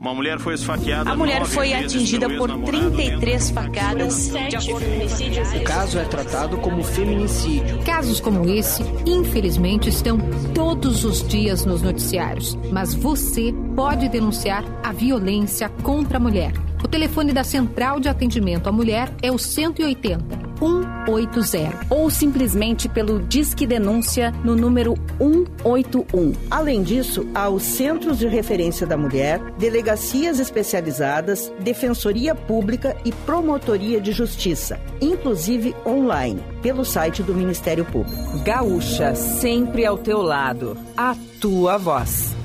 Speaker 18: Uma mulher foi esfaqueada.
Speaker 19: A mulher foi atingida por 33 facadas. De acordo com.
Speaker 20: O caso é tratado como feminicídio.
Speaker 11: Casos como esse, infelizmente, estão todos os dias nos noticiários. Mas você pode denunciar a violência contra a mulher. O telefone da Central de Atendimento à Mulher é o 180
Speaker 21: 180 ou simplesmente pelo Disque Denúncia no número 181.
Speaker 22: Além disso, há os Centros de Referência da Mulher, delegacias especializadas, defensoria pública e promotoria de justiça, inclusive online, pelo site do Ministério Público.
Speaker 23: Gaúcha, sempre ao teu lado. A tua voz.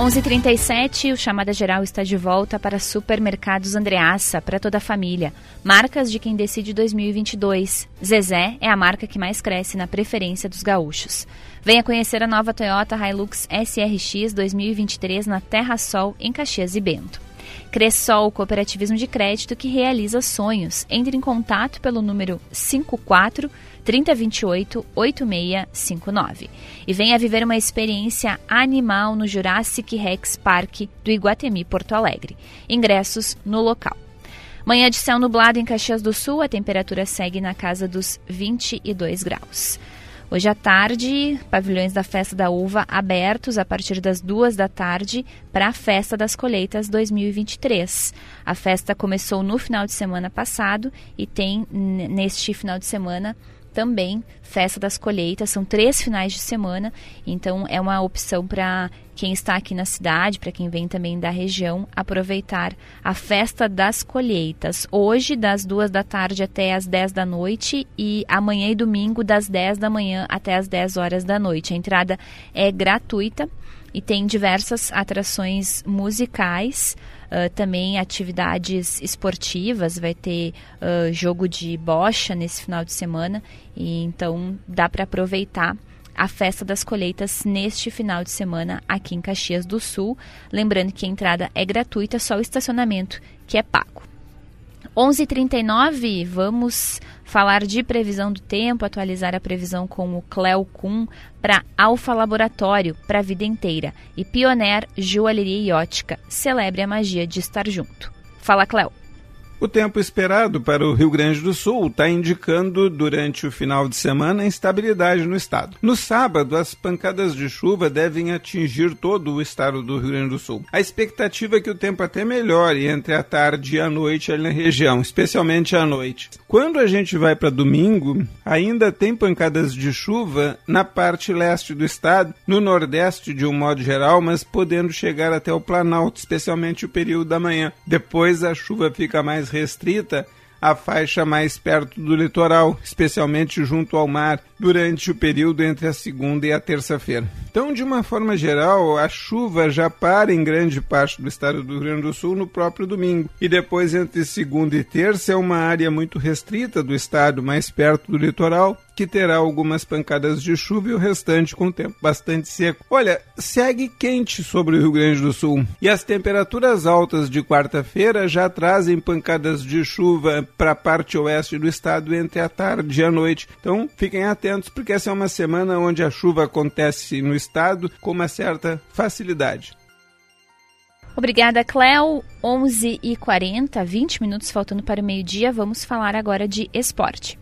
Speaker 2: 11:37, o Chamada Geral está de volta para Supermercados Andreassa, para toda a família. Marcas de quem decide 2022. Zezé é a marca que mais cresce na preferência dos gaúchos. Venha conhecer a nova Toyota Hilux SRX 2023 na Terra Sol, em Caxias e Bento. Cressol, cooperativismo de crédito que realiza sonhos. Entre em contato pelo número 54 3028 8659 e venha viver uma experiência animal no Jurassic Rex Park do Iguatemi Porto Alegre. Ingressos no local. Manhã de céu nublado em Caxias do Sul, a temperatura segue na casa dos 22 graus. Hoje à tarde, pavilhões da Festa da Uva abertos a partir das duas da tarde para a Festa das Colheitas 2023. A festa começou no final de semana passado e tem neste final de semana também Festa das Colheitas, são três finais de semana, então é uma opção para quem está aqui na cidade, para quem vem também da região, aproveitar a Festa das Colheitas. Hoje, das duas da tarde até as 10 da noite e amanhã e domingo, das 10 da manhã até as 10 horas da noite. A entrada é gratuita e tem diversas atrações musicais. Uh, também atividades esportivas, vai ter uh, jogo de bocha nesse final de semana, e então dá para aproveitar a festa das colheitas neste final de semana aqui em Caxias do Sul. Lembrando que a entrada é gratuita, só o estacionamento que é pago. 11:39 vamos falar de previsão do tempo, atualizar a previsão com o Cleo Kuhn para Alfa Laboratório para a vida inteira e Pioneer Joalheria Ótica. Celebre a magia de estar junto. Fala, Cleo.
Speaker 9: O tempo esperado para o Rio Grande do Sul está indicando, durante o final de semana, instabilidade no estado. No sábado, as pancadas de chuva devem atingir todo o estado do Rio Grande do Sul. A expectativa é que o tempo até melhore entre a tarde e a noite ali na região, especialmente à noite. Quando a gente vai para domingo, ainda tem pancadas de chuva na parte leste do estado, no nordeste de um modo geral, mas podendo chegar até o Planalto, especialmente o período da manhã. Depois a chuva fica mais restrita à faixa mais perto do litoral, especialmente junto ao mar, durante o período entre a segunda e a terça-feira. Então, de uma forma geral, a chuva já para em grande parte do estado do Rio Grande do Sul no próprio domingo. E depois, entre segunda e terça, é uma área muito restrita do estado, mais perto do litoral, que terá algumas pancadas de chuva e o restante com tempo bastante seco. Olha, segue quente sobre o Rio Grande do Sul e as temperaturas altas de quarta-feira já trazem pancadas de chuva para a parte oeste do estado entre a tarde e a noite. Então, fiquem atentos porque essa é uma semana onde a chuva acontece no estado com uma certa facilidade.
Speaker 2: Obrigada, Cléo. 11h40, 20 minutos faltando para o meio-dia. Vamos falar agora de esporte.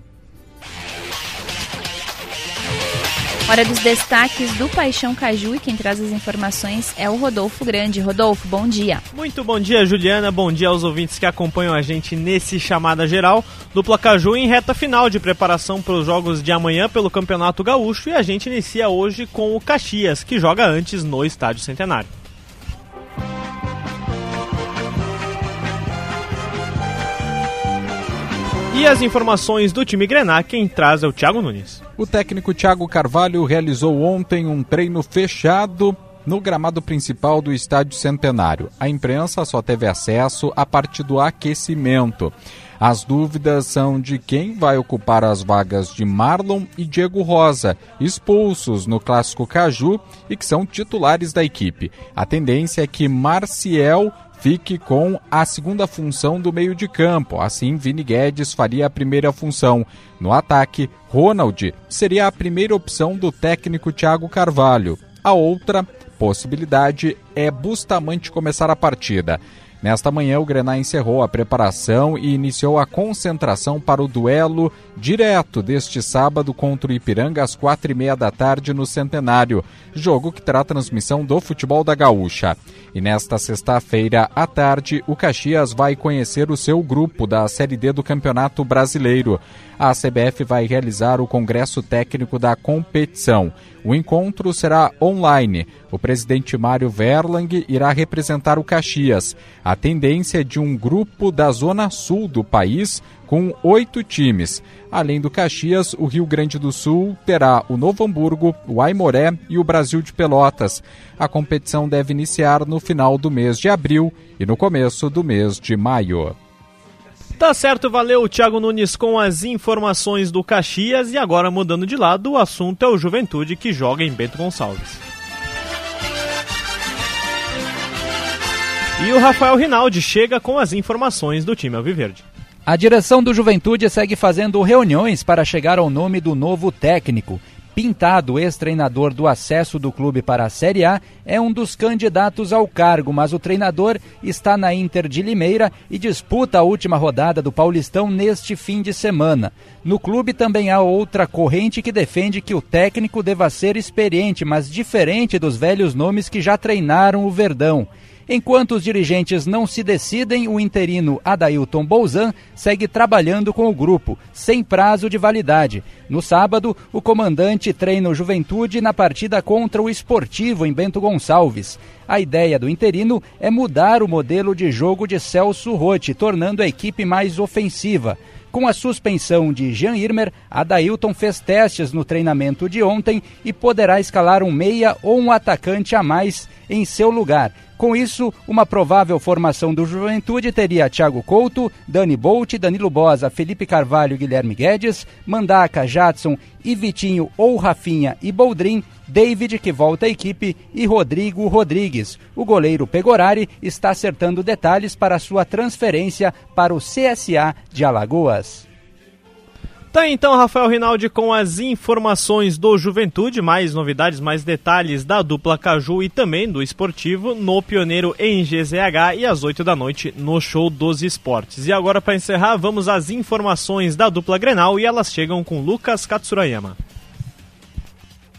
Speaker 2: Hora dos destaques do Paixão Caju e quem traz as informações é o Rodolfo Grande. Rodolfo, bom dia.
Speaker 24: Muito bom dia, Juliana. Bom dia aos ouvintes que acompanham a gente nesse chamada geral do Placaju em reta final de preparação para os jogos de amanhã pelo Campeonato Gaúcho e a gente inicia hoje com o Caxias, que joga antes no Estádio Centenário. E as informações do time Grená, quem traz é o Thiago Nunes.
Speaker 25: O técnico Thiago Carvalho realizou ontem um treino fechado no gramado principal do Estádio Centenário. A imprensa só teve acesso a partir do aquecimento. As dúvidas são de quem vai ocupar as vagas de Marlon e Diego Rosa, expulsos no Clássico Caju e que são titulares da equipe. A tendência é que Marciel fique com a segunda função do meio de campo. Assim, Vini Guedes faria a primeira função. No ataque, Ronald seria a primeira opção do técnico Thiago Carvalho. A outra possibilidade é Bustamante começar a partida. Nesta manhã, o Grená encerrou a preparação e iniciou a concentração para o duelo direto deste sábado contra o Ipiranga às quatro e meia da tarde no Centenário, jogo que terá transmissão do futebol da Gaúcha. E nesta sexta-feira à tarde, o Caxias vai conhecer o seu grupo da Série D do Campeonato Brasileiro. A CBF vai realizar o congresso técnico da competição. O encontro será online. O presidente Mário Verlang irá representar o Caxias. A tendência é de um grupo da zona sul do país com oito times. Além do Caxias, o Rio Grande do Sul terá o Novo Hamburgo, o Aimoré e o Brasil de Pelotas. A competição deve iniciar no final do mês de abril e no começo do mês de maio.
Speaker 24: Tá certo, valeu Thiago Nunes com as informações do Caxias e agora mudando de lado, o assunto é o Juventude que joga em Bento Gonçalves. E o Rafael Rinaldi chega com as informações do time Alviverde.
Speaker 26: A direção do Juventude segue fazendo reuniões para chegar ao nome do novo técnico. Pintado, ex-treinador do acesso do clube para a Série A, é um dos candidatos ao cargo, mas o treinador está na Inter de Limeira e disputa a última rodada do Paulistão neste fim de semana. No clube também há outra corrente que defende que o técnico deva ser experiente, mas diferente dos velhos nomes que já treinaram o Verdão. Enquanto os dirigentes não se decidem, o interino Adailton Bolzan segue trabalhando com o grupo, sem prazo de validade. No sábado, o comandante treina o Juventude na partida contra o Esportivo em Bento Gonçalves. A ideia do interino é mudar o modelo de jogo de Celso Rotti, tornando a equipe mais ofensiva. Com a suspensão de Jean Irmer, Adailton fez testes no treinamento de ontem e poderá escalar um meia ou um atacante a mais em seu lugar. Com isso, uma provável formação do Juventude teria Thiago Couto, Dani Bolt, Danilo Bosa, Felipe Carvalho Guilherme Guedes, Mandaca, Jadson e Vitinho ou Rafinha e Boldrin, David, que volta à equipe, e Rodrigo Rodrigues. O goleiro Pegorari está acertando detalhes para sua transferência para o CSA de Alagoas.
Speaker 24: Tá então, Rafael Rinaldi com as informações do Juventude, mais novidades, mais detalhes da dupla Caju e também do esportivo no Pioneiro em GZH e às 8 da noite no Show dos Esportes. E agora, para encerrar, vamos às informações da dupla Grenal e elas chegam com Lucas Katsurayama.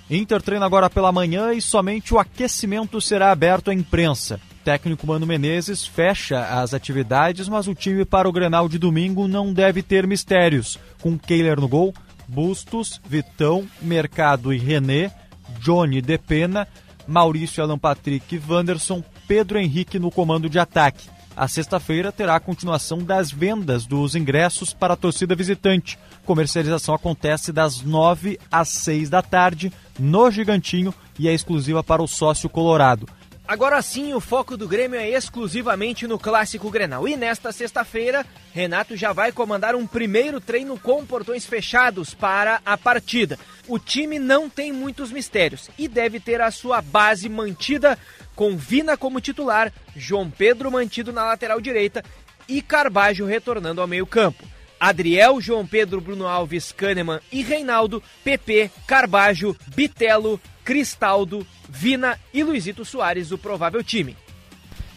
Speaker 27: Inter treina agora pela manhã e somente o aquecimento será aberto à imprensa. Técnico Mano Menezes fecha as atividades, mas o time para o Grenal de domingo não deve ter mistérios. Com Keiler no gol, Bustos, Vitão, Mercado e René, Johnny Depena, Maurício Alan Patrick e Wanderson, Pedro Henrique no comando de ataque. A sexta-feira terá a continuação das vendas dos ingressos para a torcida visitante. Comercialização acontece das 9 às 6 da tarde no Gigantinho e é exclusiva para o sócio colorado.
Speaker 28: Agora sim, o foco do Grêmio é exclusivamente no Clássico Grenal. E nesta sexta-feira, Renato já vai comandar um primeiro treino com portões fechados para a partida. O time não tem muitos mistérios e deve ter a sua base mantida com Vina como titular, João Pedro mantido na lateral direita e Carbajo retornando ao meio-campo. Adriel, João Pedro, Bruno Alves, Kahneman e Reinaldo, PP, Carbajo, Bitelo, Cristaldo, Vina e Luizito Soares, o provável time.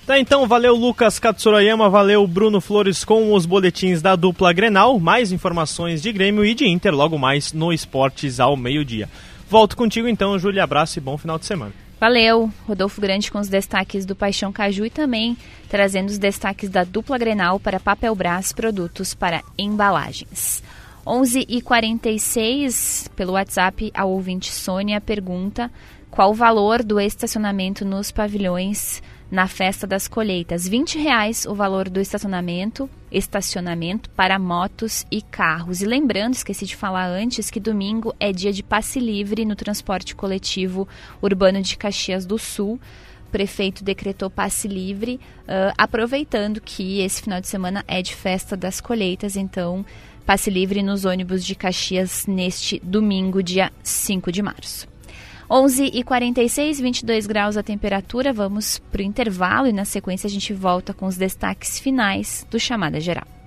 Speaker 24: Tá, então, valeu Lucas Katsurayama, valeu Bruno Flores com os boletins da dupla Grenal. Mais informações de Grêmio e de Inter logo mais no Esportes ao meio-dia. Volto contigo então, Júlia. Abraço e bom final de semana.
Speaker 2: Valeu, Rodolfo Grande com os destaques do Paixão Caju e também trazendo os destaques da dupla Grenal para Papel Brás Produtos para Embalagens. 11h46, pelo WhatsApp, a ouvinte Sônia pergunta qual o valor do estacionamento nos pavilhões na festa das colheitas. 20 reais o valor do estacionamento, estacionamento para motos e carros. E lembrando, esqueci de falar antes, que domingo é dia de passe livre no transporte coletivo urbano de Caxias do Sul. O prefeito decretou passe livre, uh, aproveitando que esse final de semana é de festa das colheitas, então passe livre nos ônibus de Caxias neste domingo, dia 5 de março. 11 e 46, 22 graus a temperatura. Vamos para o intervalo e na sequência a gente volta com os destaques finais do Chamada Geral.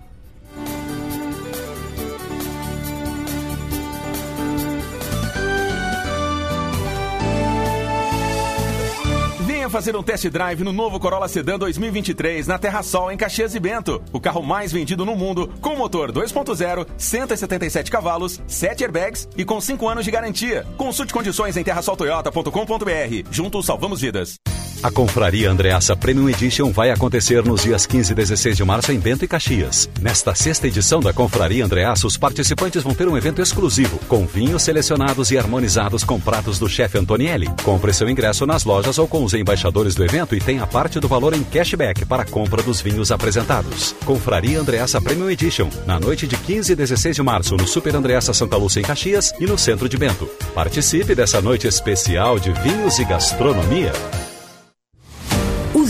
Speaker 29: Fazer um test drive no novo Corolla Sedan 2023 na Terra Sol em Caxias e Bento. O carro mais vendido no mundo, com motor 2.0, 177 cavalos, 7 airbags e com 5 anos de garantia. Consulte condições em terrasoltoyota.com.br. Juntos salvamos vidas.
Speaker 1: A Confraria Andreassa Premium Edition vai acontecer nos dias 15 e 16 de março em Bento e Caxias. Nesta sexta edição da Confraria Andreassa, os participantes vão ter um evento exclusivo, com vinhos selecionados e harmonizados com pratos do chefe Antonielli. Compre seu ingresso nas lojas ou com os embaixadores do evento e tenha parte do valor em cashback para a compra dos vinhos apresentados. Confraria Andreassa Premium Edition, na noite de 15 e 16 de março no Super Andreassa Santa Lúcia em Caxias e no centro de Bento. Participe dessa noite especial de vinhos e gastronomia.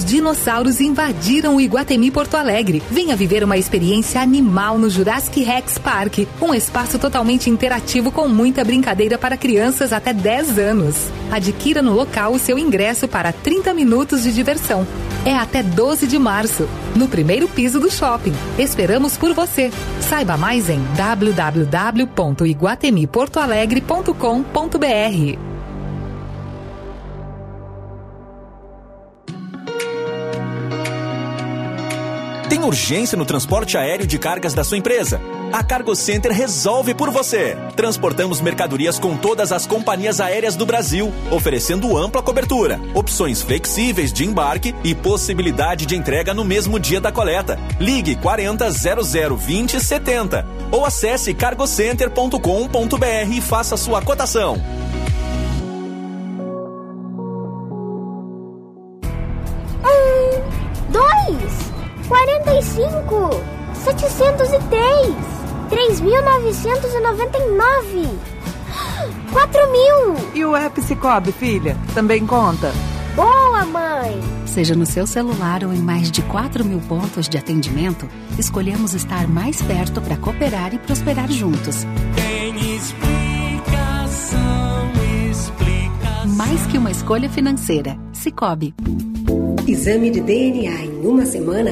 Speaker 11: Os dinossauros invadiram o Iguatemi Porto Alegre. Venha viver uma experiência animal no Jurassic Rex Park, um espaço totalmente interativo com muita brincadeira para crianças até 10 anos. Adquira no local o seu ingresso para 30 minutos de diversão. É até 12 de março, no primeiro piso do shopping. Esperamos por você. Saiba mais em www.iguatemiportoalegre.com.br.
Speaker 30: Tem urgência no transporte aéreo de cargas da sua empresa? A Cargo Center resolve por você. Transportamos mercadorias com todas as companhias aéreas do Brasil, oferecendo ampla cobertura, opções flexíveis de embarque e possibilidade de entrega no mesmo dia da coleta. Ligue 40 00 20 70 ou acesse cargocenter.com.br e faça sua cotação.
Speaker 31: Um, dois, quarenta e cinco, setecentos e três, três mil novecentos e noventa e nove, quatro mil.
Speaker 32: E o app Cicobi, filha, também conta?
Speaker 31: Boa, mãe!
Speaker 33: Seja no seu celular ou em mais de 4 mil pontos de atendimento, escolhemos estar mais perto para cooperar e prosperar juntos.
Speaker 34: Tem explicação, explicação.
Speaker 33: Mais que uma escolha financeira. Cicobi.
Speaker 35: Exame de DNA em uma semana?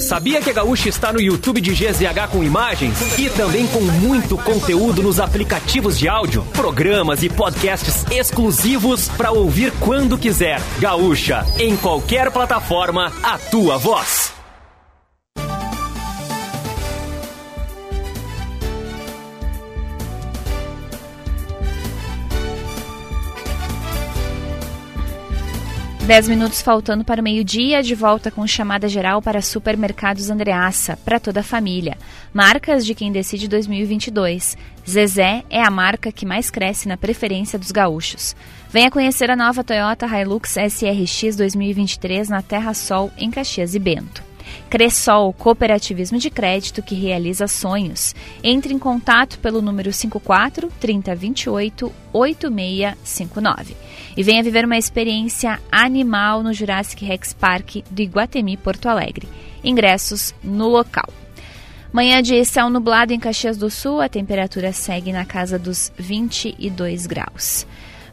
Speaker 36: Sabia que a Gaúcha está no YouTube de GZH com imagens e também com muito conteúdo nos aplicativos de áudio, programas e podcasts exclusivos para ouvir quando quiser. Gaúcha, em qualquer plataforma, a tua voz.
Speaker 2: Dez minutos faltando para o meio-dia, de volta com chamada geral para Supermercados Andreassa, para toda a família. Marcas de quem decide 2022. Zezé é a marca que mais cresce na preferência dos gaúchos. Venha conhecer a nova Toyota Hilux SRX 2023 na Terra Sol, em Caxias e Bento. Cressol, cooperativismo de crédito que realiza sonhos. Entre em contato pelo número 54 3028 8659 e venha viver uma experiência animal no Jurassic Rex Park do Iguatemi Porto Alegre. Ingressos no local. Manhã de céu nublado em Caxias do Sul, a temperatura segue na casa dos 22 graus.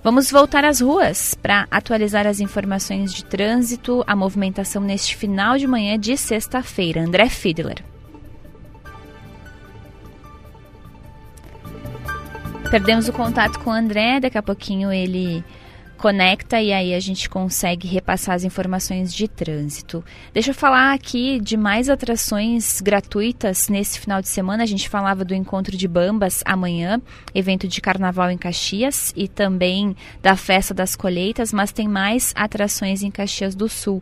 Speaker 2: Vamos voltar às ruas para atualizar as informações de trânsito, a movimentação neste final de manhã de sexta-feira. André Fiedler. Perdemos o contato com o André, daqui a pouquinho ele conecta e aí a gente consegue repassar as informações de trânsito. Deixa eu falar aqui de mais atrações gratuitas nesse final de semana. A gente falava do encontro de Bambas amanhã, evento de carnaval em Caxias e também da festa das colheitas, mas tem mais atrações em Caxias do Sul.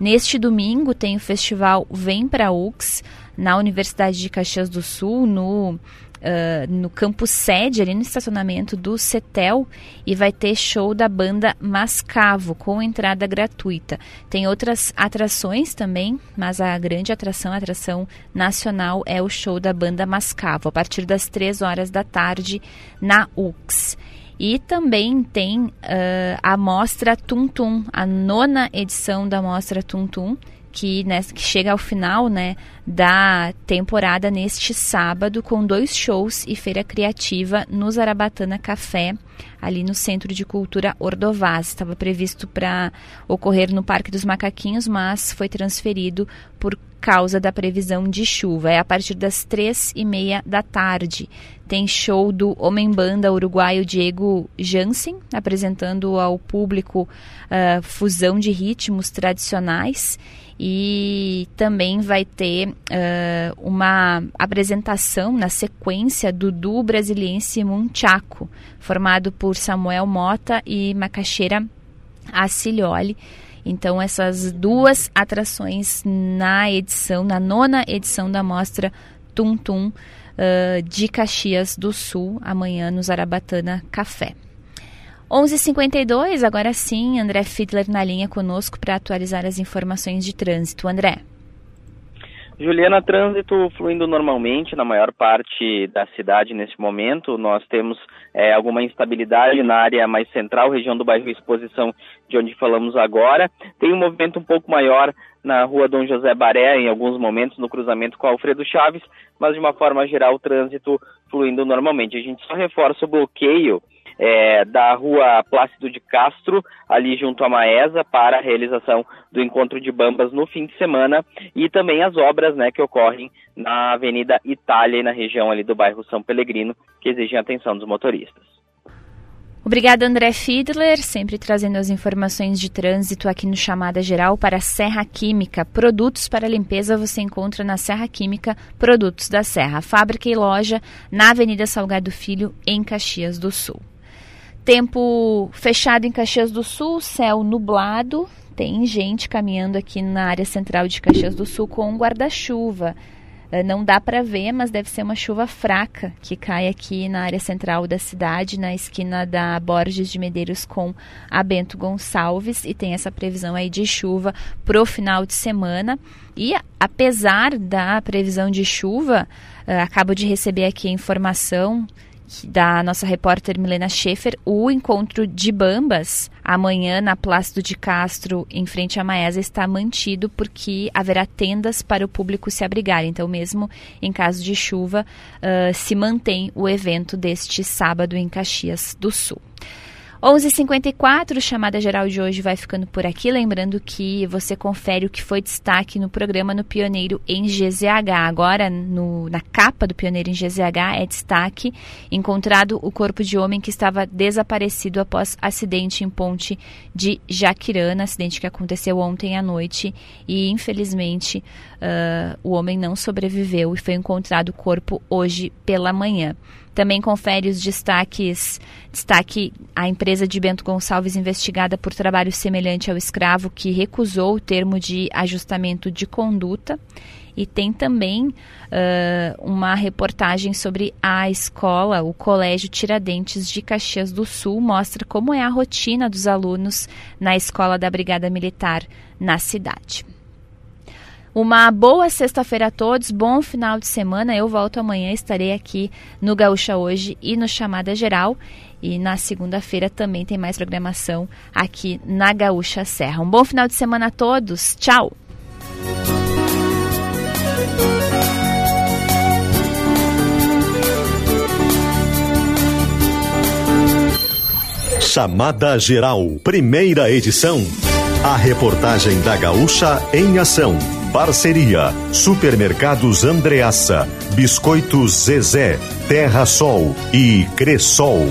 Speaker 2: Neste domingo tem o festival Vem para UX na Universidade de Caxias do Sul, no Uh, no campo sede, ali no estacionamento do CETEL, e vai ter show da banda Mascavo, com entrada gratuita. Tem outras atrações também, mas a grande atração, a atração nacional, é o show da banda Mascavo, a partir das 3 horas da tarde, na UX. E também tem uh, a Mostra Tum Tum, a nona edição da Mostra Tum Tum, que, né, que chega ao final né, da temporada neste sábado com dois shows e feira criativa no Zarabatana Café, ali no Centro de Cultura Ordovaz. Estava previsto para ocorrer no Parque dos Macaquinhos, mas foi transferido por causa da previsão de chuva. É a partir das três e meia da tarde. Tem show do Homem Banda uruguaio Diego Jansen, apresentando ao público uh, fusão de ritmos tradicionais. E também vai ter uh, uma apresentação na sequência do duo brasiliense Munchaco, formado por Samuel Mota e Macaxeira Acilioli. Então, essas duas atrações na edição, na nona edição da mostra Tum Tum uh, de Caxias do Sul, amanhã no Zarabatana Café. 11:52 agora sim, André Fiedler na linha conosco para atualizar as informações de trânsito. André.
Speaker 8: Juliana, trânsito fluindo normalmente na maior parte da cidade neste momento. Nós temos é, alguma instabilidade na área mais central, região do bairro Exposição, de onde falamos agora. Tem um movimento um pouco maior na rua Dom José Baré, em alguns momentos, no cruzamento com Alfredo Chaves, mas de uma forma geral o trânsito fluindo normalmente. A gente só reforça o bloqueio é, da rua Plácido de Castro, ali junto à Maesa, para a realização do encontro de bambas no fim de semana e também as obras né, que ocorrem na Avenida Itália e na região ali do bairro São Pelegrino, que exigem atenção dos motoristas.
Speaker 2: Obrigada, André Fiedler, sempre trazendo as informações de trânsito aqui no Chamada Geral para a Serra Química. Produtos para limpeza você encontra na Serra Química Produtos da Serra, fábrica e loja na Avenida Salgado Filho, em Caxias do Sul. Tempo fechado em Caxias do Sul, céu nublado. Tem gente caminhando aqui na área central de Caxias do Sul com um guarda-chuva. Eh, não dá para ver, mas deve ser uma chuva fraca que cai aqui na área central da cidade, na esquina da Borges de Medeiros com a Bento Gonçalves, e tem essa previsão aí de chuva pro final de semana. E apesar da previsão de chuva, uh, acabo de receber aqui a informação da nossa repórter Milena Schaefer, o encontro de Bambas amanhã na Plácido de Castro, em frente à Maesa, está mantido porque haverá tendas para o público se abrigar. Então, mesmo em caso de chuva, uh, se mantém o evento deste sábado em Caxias do Sul. 11h54, chamada geral de hoje vai ficando por aqui. Lembrando que você confere o que foi destaque no programa no Pioneiro em GZH. Agora, no, na capa do Pioneiro em GZH, é destaque encontrado o corpo de homem que estava desaparecido após acidente em ponte de Jaquirana, acidente que aconteceu ontem à noite e, infelizmente, uh, o homem não sobreviveu e foi encontrado o corpo hoje pela manhã. Também confere os destaques, destaque a empresa de Bento Gonçalves investigada por trabalho semelhante ao escravo que recusou o termo de ajustamento de conduta. E tem também uh, uma reportagem sobre a escola, o Colégio Tiradentes de Caxias do Sul, mostra como é a rotina dos alunos na escola da Brigada Militar na cidade. Uma boa sexta-feira a todos, bom final de semana. Eu volto amanhã, estarei aqui no Gaúcha Hoje e no Chamada Geral. E na segunda-feira também tem mais programação aqui na Gaúcha Serra. Um bom final de semana a todos. Tchau!
Speaker 13: Chamada Geral, primeira edição. A reportagem da Gaúcha em ação. Parceria: Supermercados Andreaça, Biscoitos Zezé, Terra Sol e Cressol.